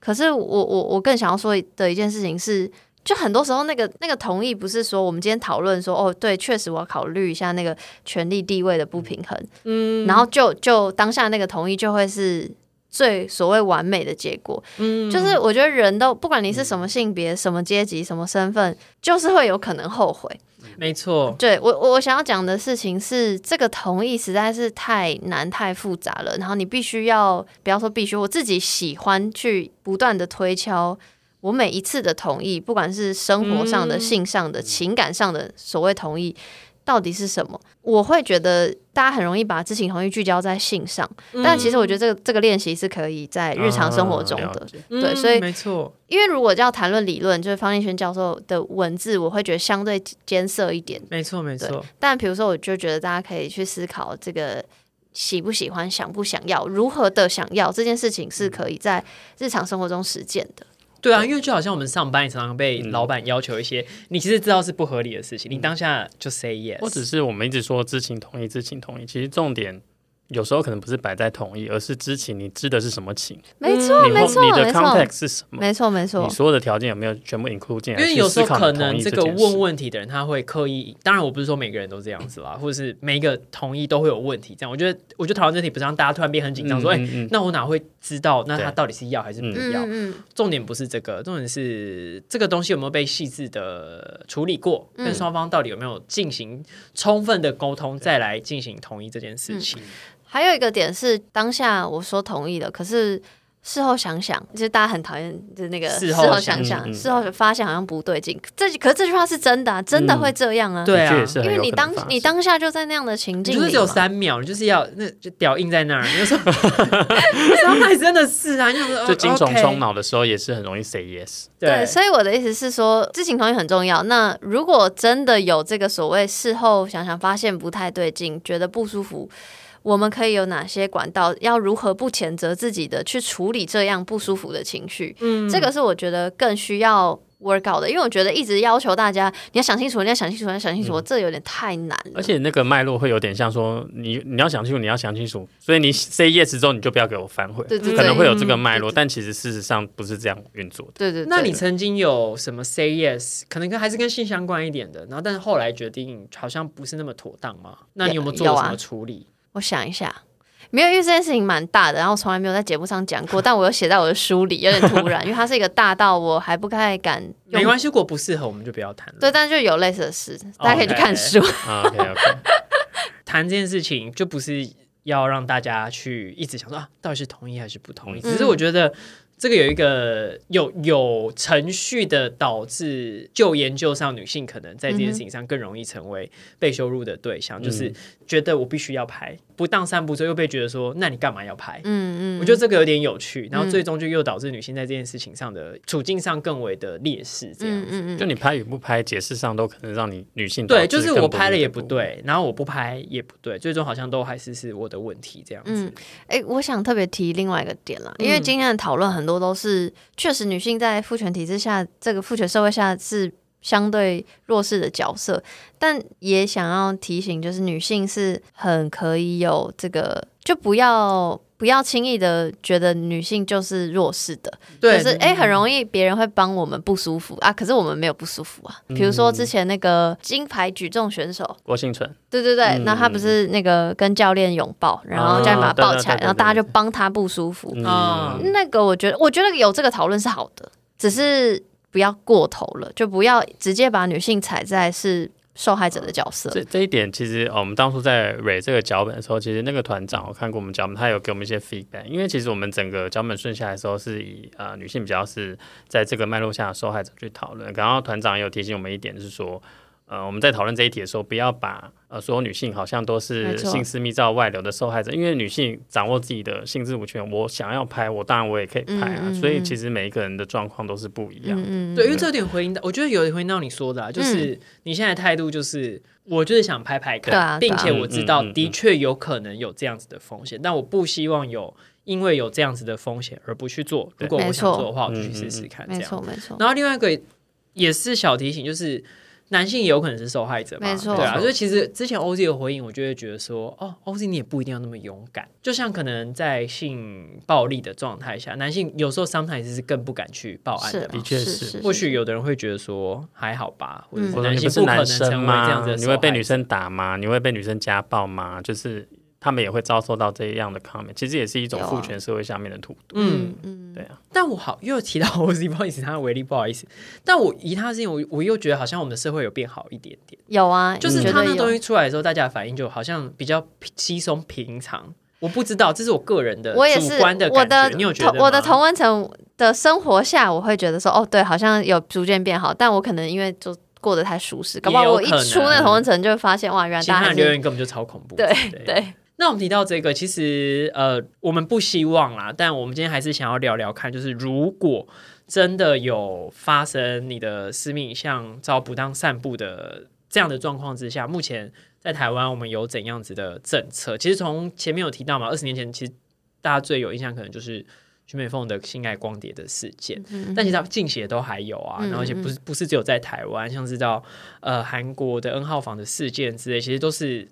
可是我我我更想要说的一件事情是，就很多时候那个那个同意不是说我们今天讨论说哦，对，确实我要考虑一下那个权力地位的不平衡，嗯，然后就就当下那个同意就会是。最所谓完美的结果。嗯就是我觉得人都不管你是什么性别、什么阶级、什么身份，就是会有可能后悔。没错，对我，我我想要讲的事情是，这个同意实在是太难、太复杂了。然后你必须要，不要说必须，我自己喜欢去不断的推敲我每一次的同意，不管是生活上的、嗯性上的、情感上的所谓同意。到底是什么？我会觉得大家很容易把知情同意聚焦在性上，但其实我觉得这个这个练习是可以在日常生活中的。对所以没错，因为如果要谈论理论，就是方立轩教授的文字，我会觉得相对艰涩一点。没错，没错，但比如说，我就觉得大家可以去思考这个喜不喜欢、想不想要、如何的想要这件事情，是可以在日常生活中实践的。对啊，因为就好像我们上班也常常被嗯。老板要求一些你其实知道是不合理的事情，你当下就 say yes，或者是我们一直说知情同意，知情同意，其实重点有时候可能不是摆在同意，而是知情，你知的是什么情，没错，没错，你的，context 是什么，没错，没错你。所有的条件有没有全部 include 进来？因为有时候可能这个问问题的人，他会刻意，当然我不是说每个人都这样子啦，或者是每一个同意都会有问题。这样，我觉得，我觉得讨论这题不是让大家突然变很紧张，说，哎、嗯嗯嗯那我哪会知道？那他到底是要还是不嗯要？嗯重点不是这个，重点是这个东西有没有被细致的处理过，嗯跟双方到底有没有进行充分的沟通，再来进行同意这件事情。还有一个点是，当下我说同意了，可是事后想想，就是大家很讨厌，就是那个事后想想想，嗯嗯事后发现好像不对劲。这可是这句话是真的、啊，真的会这样啊。对啊因为你当你当下就在那样的情境只有三秒，你就是要那就屌印在那儿，你就说，伤害真的是啊，就说 就精虫 OK 充脑的时候也是很容易 say yes。对，所以我的意思是说，知情同意很重要。那如果真的有这个所谓事后想想发现不太对劲，觉得不舒服，我们可以有哪些管道？要如何不谴责自己的去处理这样不舒服的情绪？嗯这个是我觉得更需要 work out 的，因为我觉得一直要求大家你要想清楚，你要想清楚，你要想清楚，这有点太难了。而且那个脉络会有点像说，你你要想清楚，你要想清楚，所以你 say yes 之后，你就不要给我反悔，对对对可能会有这个脉络，但其实事实上不是这样运作的。对对对，那你曾经有什么 say yes，可能跟还是跟性相关一点的，然后但是后来决定好像不是那么妥当吗？那你有没有做什么处理？我想一下。没有，因为这件事情蛮大的，然后从来没有在节目上讲过，但我有写在我的书里，有点突然，因为它是一个大到我还不太敢没关系，如果不适合我们就不要谈了。对，但是就有类似的事，大家可以去看书。啊 OK OK，谈这件事情就不是要让大家去一直想说啊，到底是同意还是不同意？嗯只是我觉得这个有一个有有程序的导致，就研究上女性可能在这件事情上更容易成为被羞辱的对象，就是觉得我必须要拍，不当三步之后又被觉得说，那你干嘛要拍？嗯嗯，我觉得这个有点有趣，然后嗯最终就又导致女性在这件事情上的处境上更为的劣势，这样子。嗯嗯嗯，就你拍与不拍，解释上都可能让你女性对，就是我拍了也。不对，然后我不拍也不对，最终好像都还是是我的问题这样子。嗯，哎、我想特别提另外一个点啦，因为嗯今天的讨论很多都是，确实女性在父权体制下，这个父权社会下是相对弱势的角色，但也想要提醒，就是女性是很可以有这个，就不要不要轻易的觉得女性就是弱势的，对，就是哎、诶很容易别人会帮我们不舒服啊，可是我们没有不舒服啊。比如说之前那个金牌举重选手，郭幸存，对对对，嗯那他不是那个跟教练拥抱，然后教练把他抱起来，然后大家就帮他不舒服。啊嗯，那个我觉得，我觉得有这个讨论是好的，只是不要过头了，就不要直接把女性踩在是受害者的角色。这这一点其实、哦我们当初在蕊这个脚本的时候，其实那个团长我看过我们脚本，他有给我们一些 feedback。因为其实我们整个脚本顺下来的时候，是以呃女性比较是在这个脉络下的受害者去讨论。然后团长也有提醒我们一点，是说。呃，我们在讨论这一题的时候，不要把呃所有女性好像都是性私密照外流的受害者，因为女性掌握自己的性自主权，我想要拍，我当然我也可以拍啊。嗯嗯所以嗯其实每一个人的状况都是不一样的。嗯嗯，对，因为这有点回应到，我觉得有点回应到你说的、啊，就是你现在态度就是，我就是想拍拍看，并且我知道的确有可能有这样子的风险，但我不希望有因为有这样子的风险而不去做。如果我想做的话，我就去试试看，这没样。错没错。然后另外一个也是小提醒，就是男性也有可能是受害者嘛，没错对啊。所以其实之前 OZ 的回应，我就会觉得说，哦，OZ 你也不一定要那么勇敢，就像可能在性暴力的状态下，男性有时候 sometimes 是更不敢去报案的。的确是是或许有的人会觉得说还好吧，或者男性不是男性可能成为生这样子的？吗你会被女生打吗？你会被女生家暴吗？就是他们也会遭受到这样的 comment，其实也是一种父权社会下面的荼毒。嗯，嗯，对啊，但我好又提到 OZ，不好意思，他的威力不好意思。但我以他的事情，我我又觉得好像我们的社会有变好一点点，有啊，就是他那东西出来的时候，大家的反应就好像比较稀松平常。我不知道，这是我个人的主我也是观的我的感觉，你有觉得我的同温层的生活下，我会觉得说，哦，对，好像有逐渐变好，但我可能因为就过得太舒适，搞不好我一出那个同温层就会发现，哇，原来其他大家还是人留言根本就超恐怖。对对对，那我们提到这个，其实呃，我们不希望啦，但我们今天还是想要聊聊看，就是如果真的有发生你的私密影像遭不当散布的这样的状况之下，目前在台湾我们有怎样子的政策？其实从前面有提到嘛，二十年前其实大家最有印象可能就是徐美凤的性爱光碟的事件，嗯但其实它近期也都还有啊，嗯然后而且不是不是只有在台湾，像是到呃韩国的 N 号房的事件之类，其实都是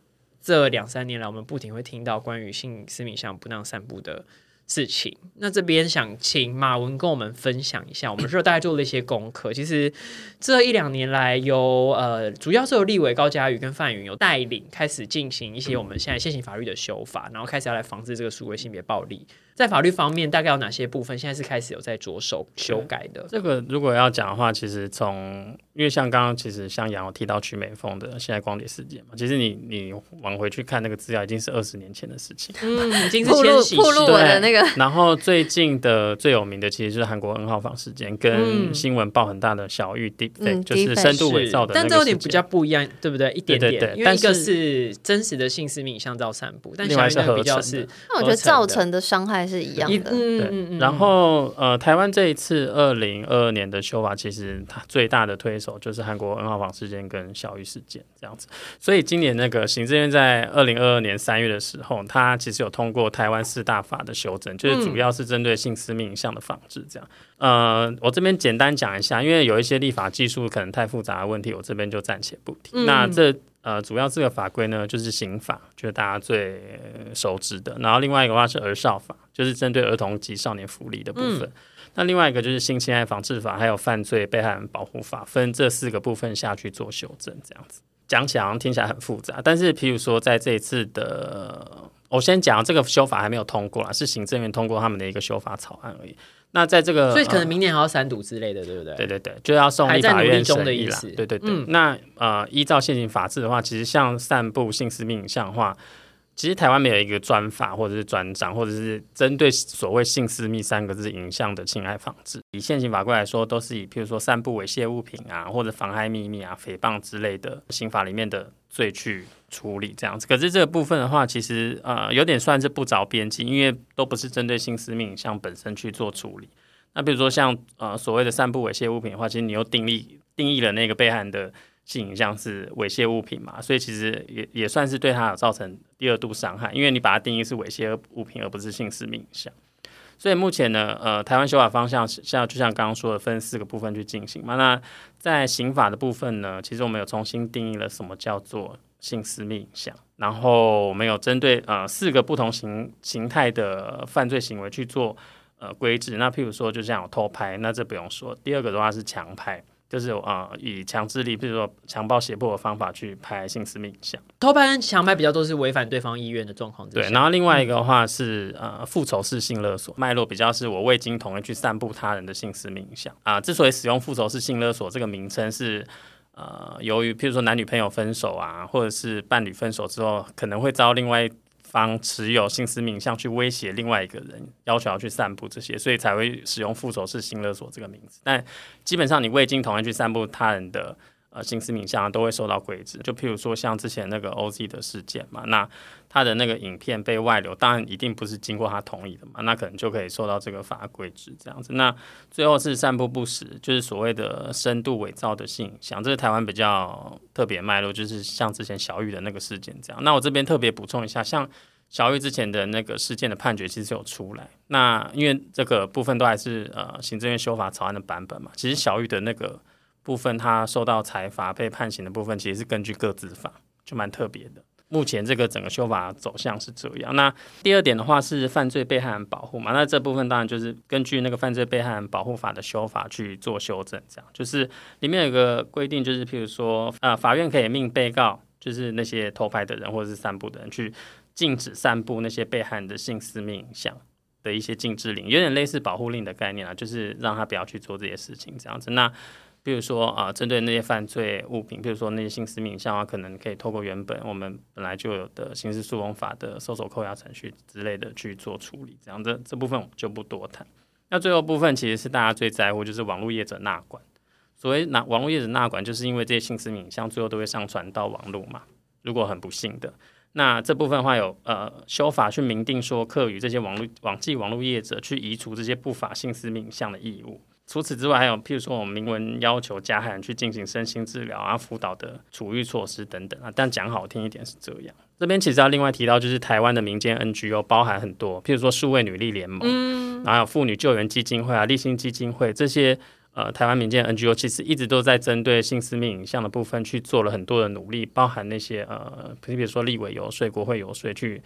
这两三年来我们不停会听到关于性私密相不当散布的事情。那这边想请马文跟我们分享一下，我们是大概做了一些功课。其实这一两年来由，呃，主要是由立委高嘉瑜跟范云有带领开始进行一些我们现在现行法律的修法，然后开始要来防治这个数位性别暴力。在法律方面，大概有哪些部分现在是开始有在着手修改的？这个如果要讲的话，其实从因为像刚刚其实像杨有提到曲美凤的现在光碟事件嘛，其实你你往回去看那个资料，已经是二十年前的事情。嗯，已经是千禧铺路我的那个，然后最近的最有名的其实就是韩国 N 号房事件，跟嗯新闻报很大的小玉 deepfake，、嗯就是深度伪造的那个但这有点比较不一样，对不对？一点点，对对对因为一个但是是真实的性私密影像照散布，但另外是比较是，那我觉得造成的伤害是一样的。对，嗯嗯然后呃，台湾这一次二零二二年的修法，其实它最大的推手就是韩国 N 号房事件跟小玉事件这样子。所以今年那个行政院在二零二二年三月的时候，它其实有通过台湾四大法的修正，就是主要是针对性私密影像的防治这样。呃，我这边简单讲一下，因为有一些立法技术可能太复杂的问题，我这边就暂且不提。嗯那这呃，主要这个法规呢，就是刑法，就是大家最呃熟知的。然后另外一个话是儿少法，就是针对儿童及少年福利的部分。那另外一个就是性侵害防治法，还有犯罪被害人保护法，分这四个部分下去做修正，这样子讲起来好像听起来很复杂，但是譬如说在这一次的，我先讲这个修法还没有通过啦，是行政院通过他们的一个修法草案而已。那在这个，所以可能呃明年还要三读之类的，对不对？对对对，就要送立法院审议啦还在努力中的意思。对对对，嗯那呃，依照现行法制的话，其实像散布性私密影像的话，其实台湾没有一个专法或者是专章，或者是针对所谓性私密三个字影像的侵害防治。以现行法规来说，都是以譬如说散布猥亵物品啊，或者妨害秘密啊、诽谤之类的刑法里面的罪去处理这样子。可是这个部分的话，其实呃有点算是不着边际，因为都不是针对性私密影像本身去做处理。那比如说像呃所谓的散布猥亵物品的话，其实你又定义定义了那个被害人的性影像是猥亵物品嘛，所以其实也也算是对他有造成第二度伤害，因为你把它定义是猥亵物品，而不是性私密影像。所以目前呢，呃，台湾修法方向像就像刚刚说的，分四个部分去进行嘛。那在刑法的部分呢，其实我们有重新定义了什么叫做性私密影像，然后我们有针对呃四个不同形形态的犯罪行为去做呃规制。那譬如说，就像有偷拍，那这不用说。第二个的话是强拍，就是呃以强制力，比如说强暴胁迫的方法去拍性私密影像。偷拍跟强拍比较多是违反对方意愿的状况对，然后另外一个的话是、呃复仇式性勒索，脉络比较是我未经同意去散布他人的性私密影像啊、之所以使用复仇式性勒索这个名称是。呃，由于譬如说男女朋友分手啊，或者是伴侣分手之后，可能会遭另外一方持有性私密影像去威胁另外一个人，要求要去散布这些，所以才会使用复仇式性勒索这个名字。但基本上你未经同意去散布他人的呃性私密影像，都会受到规制。就譬如说像之前那个 OZ 的事件嘛，那他的那个影片被外流，当然一定不是经过他同意的嘛，那可能就可以受到这个法规制这样子。那最后是散布不实，就是所谓的深度伪造的性影像，这是台湾比较特别脉络，就是像之前小雨的那个事件这样。那我这边特别补充一下，像小雨之前的那个事件的判决其实有出来，那因为这个部分都还是呃行政院修法草案的版本嘛，其实小雨的那个部分，他受到裁罚被判刑的部分，其实是根据各自法，就蛮特别的。目前这个整个修法走向是这样。那第二点的话是犯罪被害人保护嘛，那这部分当然就是根据那个犯罪被害人保护法的修法去做修正，这样就是里面有个规定，就是譬如说，呃，法院可以命被告，就是那些偷拍的人或者是散布的人去禁止散布那些被害人的性私密影像的一些禁制令，有点类似保护令的概念啊，就是让他不要去做这些事情这样子。那比如说啊，针对那些犯罪物品，比如说那些性私密影像啊，可能可以透过原本我们本来就有的刑事诉讼法的搜索扣押程序之类的去做处理，这样这这部分我们就不多谈。那最后部分其实是大家最在乎，就是网络业者纳管。所谓纳网络业者纳管，就是因为这些性私密影像最后都会上传到网络嘛。如果很不幸的，那这部分的话有呃修法去明定说，课予这些网络网际网络业者去移除这些不法性私密影像的义务。除此之外，还有譬如说我们明文要求加害人去进行身心治疗啊、辅导的处遇措施等等啊。但讲好听一点是这样。这边其实要另外提到，就是台湾的民间 NGO 包含很多，譬如说数位女力联盟，嗯，然后妇女救援基金会啊、立新基金会这些。呃，台湾民间 NGO 其实一直都在针对性私密影像的部分去做了很多的努力，包含那些呃，比如说立委游说、国会游说，去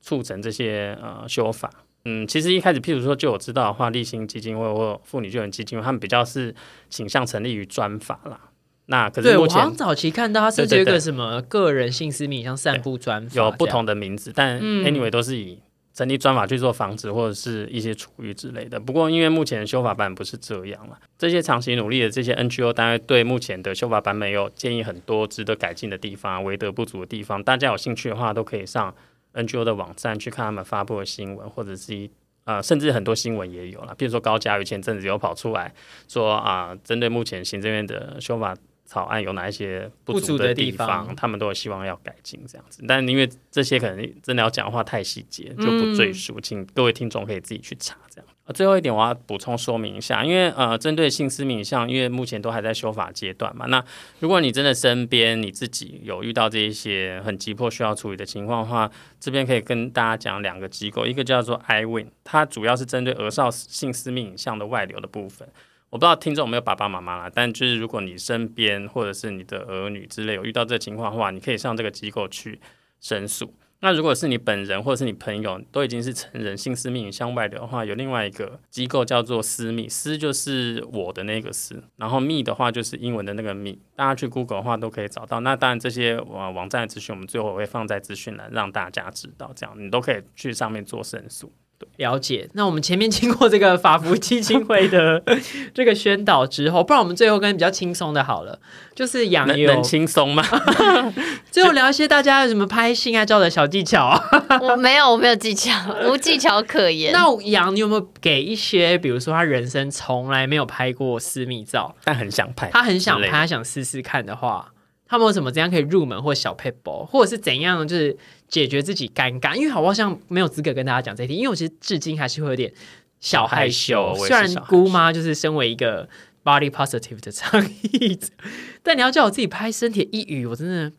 促成这些呃修法。嗯，其实一开始，譬如说，就我知道的话，立新基金会或妇女救援基金会，他们比较是倾向成立于专法啦。那可是目前早期看到它是这个什么个人性私密影像散布专法，有不同的名字，但 anyway 都是以。成立专法去做防止或者是一些处遇之类的。不过，因为目前修法版不是这样了，这些长期努力的这些 NGO 单位对目前的修法版本有建议很多值得改进的地方、为德不足的地方。大家有兴趣的话，都可以上 NGO 的网站去看他们发布的新闻，或者是一呃，甚至很多新闻也有了。比如说高嘉瑜前阵子有跑出来说啊，针对目前行政院的修法。草案有哪一些不足的地方，他们都有希望要改进这样子。但因为这些可能真的要讲的话太细节，就不赘述，请各位听众可以自己去查这样。最后一点我要补充说明一下，因为呃，针对性私密影像，因为目前都还在修法阶段嘛。那如果你真的身边你自己有遇到这一些很急迫需要处理的情况的话，这边可以跟大家讲两个机构，一个叫做 iWin，它主要是针对儿少性私密影像的外流的部分。我不知道听众有没有爸爸妈妈啦，但就是如果你身边或者是你的儿女之类有遇到这情况的话，你可以上这个机构去申诉。那如果是你本人或者是你朋友都已经是成人，性私密影像外流的话，有另外一个机构叫做私密，私就是我的那个私，然后密的话就是英文的那个密，大家去 Google 的话都可以找到。那当然这些网网站的资讯，我们最后会放在资讯栏让大家知道，这样你都可以去上面做申诉。了解，那我们前面经过这个法服基金会的 这个宣导之后，不然我们最后跟比较轻松的好了，就是杨有能轻松吗？最后聊一些大家有什么拍性爱照的小技巧啊？我没有，我没有技巧，无技巧可言。那杨，你有没有给一些，比如说他人生从来没有拍过私密照，但很想拍，他很想拍，他想试试看的话？他们有什么怎样可以入门或小 paper，或者是怎样就是解决自己尴尬？因为好像没有资格跟大家讲这题，因为我其实至今还是会有点小害羞。虽然姑妈就是身为一个 body positive 的倡议者，但你要叫我自己拍身体一语，我真的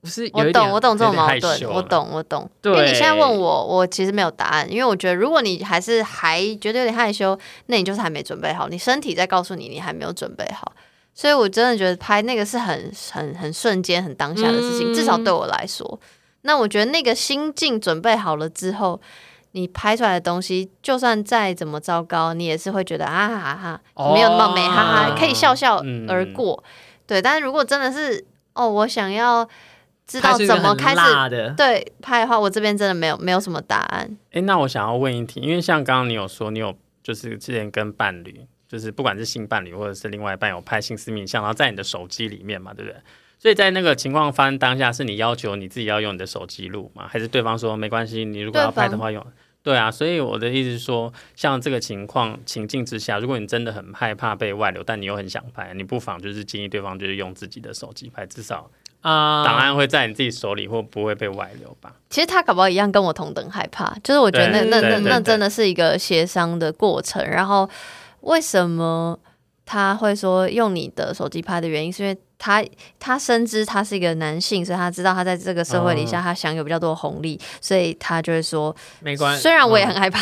不是。我懂，我懂这种矛盾，我懂，我懂。因为你现在问我，我其实没有答案，因为我觉得如果你还是还觉得有点害羞，那你就是还没准备好，你身体在告诉你你还没有准备好。所以，我真的觉得拍那个是很、很、很瞬间、很当下的事情。至少对我来说，那我觉得那个心境准备好了之后，你拍出来的东西，就算再怎么糟糕，你也是会觉得啊哈哈，没有那么美，哈哈，可以笑笑而过。对，但是如果真的是哦，我想要知道怎么开始对拍的话，我这边真的没有没有什么答案。哎，那我想要问一题，因为像刚刚你有说，你有就是之前跟伴侣。就是不管是性伴侣或者是另外一半有拍性私密像，然后在你的手机里面嘛，对不对？所以在那个情况发生当下，是你要求你自己要用你的手机录吗？还是对方说没关系，你如果要拍的话用？对啊，所以我的意思是说，像这个情况情境之下，如果你真的很害怕被外流，但你又很想拍，你不妨就是建议对方就是用自己的手机拍，至少啊档案会在你自己手里或不会被外流吧。其实他搞不好一样跟我同等害怕，就是我觉得那那那那真的是一个协商的过程，然后。为什么他会说用你的手机拍的原因，是因为他他深知他是一个男性，所以他知道他在这个社会底下他享有比较多的红利，所以他就会说没关系。虽然我也很害怕，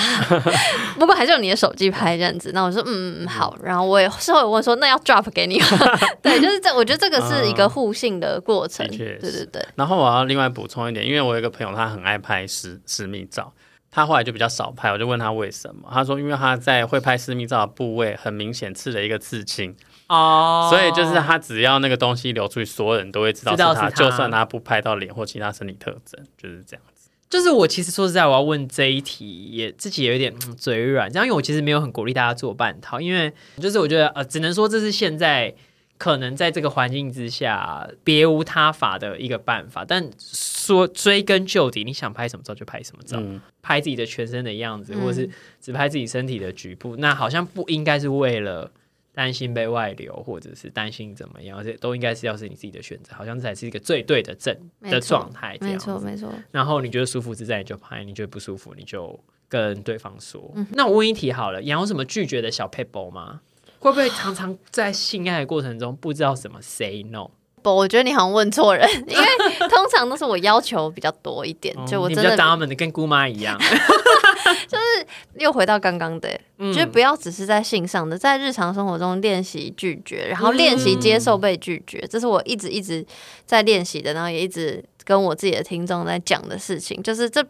不过还是用你的手机拍这样子。那我说嗯嗯好，然后我也事后问说那要 drop 给你吗？对，就是这，我觉得这个是一个互信的过程。对对对。然后我要另外补充一点，因为我有一个朋友，他很爱拍私私密照。他后来就比较少拍，我就问他为什么，他说因为他在会拍私密照的部位很明显刺了一个刺青。哦，所以就是他只要那个东西流出去，所有人都会知道是他，就算他不拍到脸或其他身体特征，就是这样子。就是我其实说实在，我要问这一题，也自己也有点、嗯嘴软，这样因为我其实没有很鼓励大家做半套，因为就是我觉得呃，只能说这是现在可能在这个环境之下别无他法的一个办法。但说追根究底，你想拍什么照就拍什么照，嗯，拍自己的全身的样子，嗯或者是只拍自己身体的局部，那好像不应该是为了。担心被外流，或者是担心怎么样，而且都应该是要是你自己的选择，好像这才是一个最对的正的状态，这没错没错。然后你觉得舒服自在你就拍，你觉得不舒服你就跟对方说。嗯那我问一题好了，杨有什么拒绝的小 paper 吗？会不会常常在性爱的过程中不知道怎么 say no？不，我觉得你好像问错人，因为通常都是我要求比较多一点，就我哦你比较真的 dominant，跟姑妈一样。就是又回到刚刚的、嗯就是不要只是在性上的，在日常生活中练习拒绝，然后练习接受被拒绝，这是我一直一直在练习的，然后也一直跟我自己的听众在讲的事情，就是这，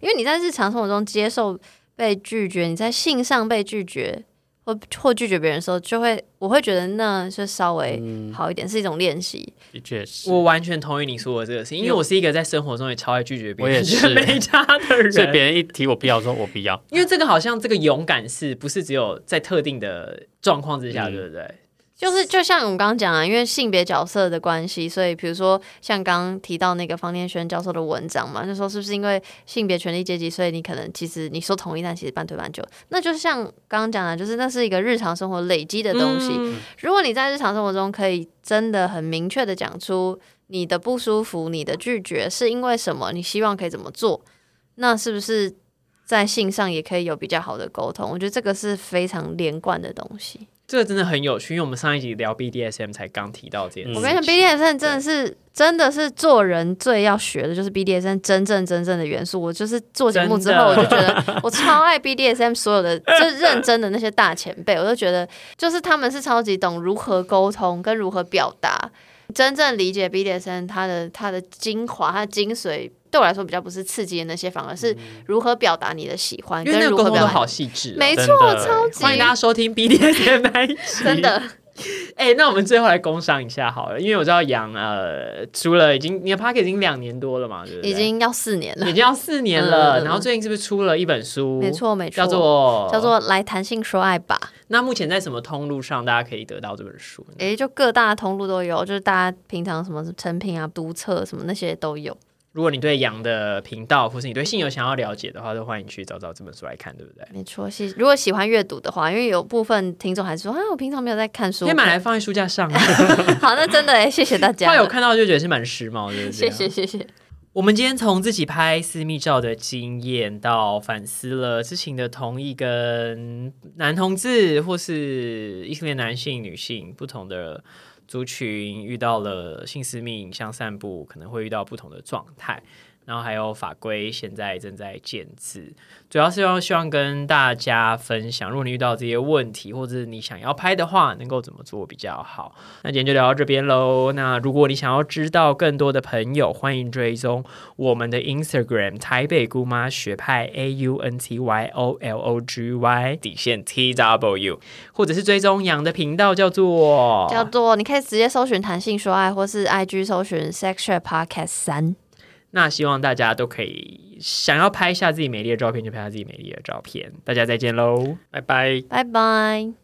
因为你在日常生活中接受被拒绝，你在性上被拒绝。或或拒绝别人的时候，就会我会觉得那就稍微好一点，是一种练习。的确是。我完全同意你说的这个事情，因为我是一个在生活中也超爱拒绝别人、我也是没差 的人所以。别人一提我不要，说我不要，因为这个好像这个勇敢是不是只有在特定的状况之下，嗯对不对？就是就像我们刚刚讲啊，因为性别角色的关系，所以比如说像刚刚提到那个方天轩教授的文章嘛，就说是不是因为性别权利阶级，所以你可能其实你说同意，但其实半推半就。那就像刚刚讲的，就是那是一个日常生活累积的东西。嗯如果你在日常生活中可以真的很明确的讲出你的不舒服、你的拒绝是因为什么，你希望可以怎么做，那是不是在性上也可以有比较好的沟通？我觉得这个是非常连贯的东西。这个真的很有趣，因为我们上一集聊 BDSM 才刚提到这件事。我跟你讲，BDSM 真的是真的是做人最要学的，就是 BDSM 真正真正的元素。我就是做节目之后，我就觉得 我超爱 BDSM 所有的，就是认真的那些大前辈，我就觉得就是他们是超级懂如何沟通跟如何表达，真正理解 BDSM 它的它的精华、它的精髓。对我来说，比较不是刺激的那些，反而是如何表达你的喜欢，因为那个跟如何表达沟通都好。细致、哦。没错超级欢迎大家收听 BDSM 那一集。真的，哎、那我们最后来工商一下好了，因为我知道杨呃，除了已经你的 p a r k 已经两年多了嘛，对不对？已经要四年了已。经要四年了。然后最近是不是出了一本书？没，错，没错，叫做叫。做来谈性说爱吧。那目前在什么通路上大家可以得到这本书呢？诶，就各大通路都有，就是大家平常什么成品啊、读册什么那些都有。如果你对羊的频道，或是你对性有想要了解的话，都欢迎去找找这本书来看，对不对？没错，喜如果喜欢阅读的话，因为有部分听众还是说啊，我平常没有在看书可以。买来放在书架上。好，那真的诶，谢谢大家他。有看到就觉得是蛮时髦的，谢谢谢谢。我们今天从自己拍私密照的经验，到反思了知情的同意跟男同志或是异性恋男性、女性不同的族群遇到了性私密影像散布，可能会遇到不同的状态。然后还有法规现在正在建制，主要是要希望跟大家分享，如果你遇到这些问题，或者是你想要拍的话，能够怎么做比较好。那今天就聊到这边喽。那如果你想要知道更多的朋友，欢迎追踪我们的 Instagram 台北姑妈学派 A U N T Y O L O G Y 底线 T W，或者是追踪杨的频道叫做叫做你可以直接搜寻“谈性说爱”，或是 IG 搜寻 sexual Podcast 三那希望大家都可以想要拍下自己美丽的照片，就拍下自己美丽的照片。大家再见喽。拜拜”。。拜拜。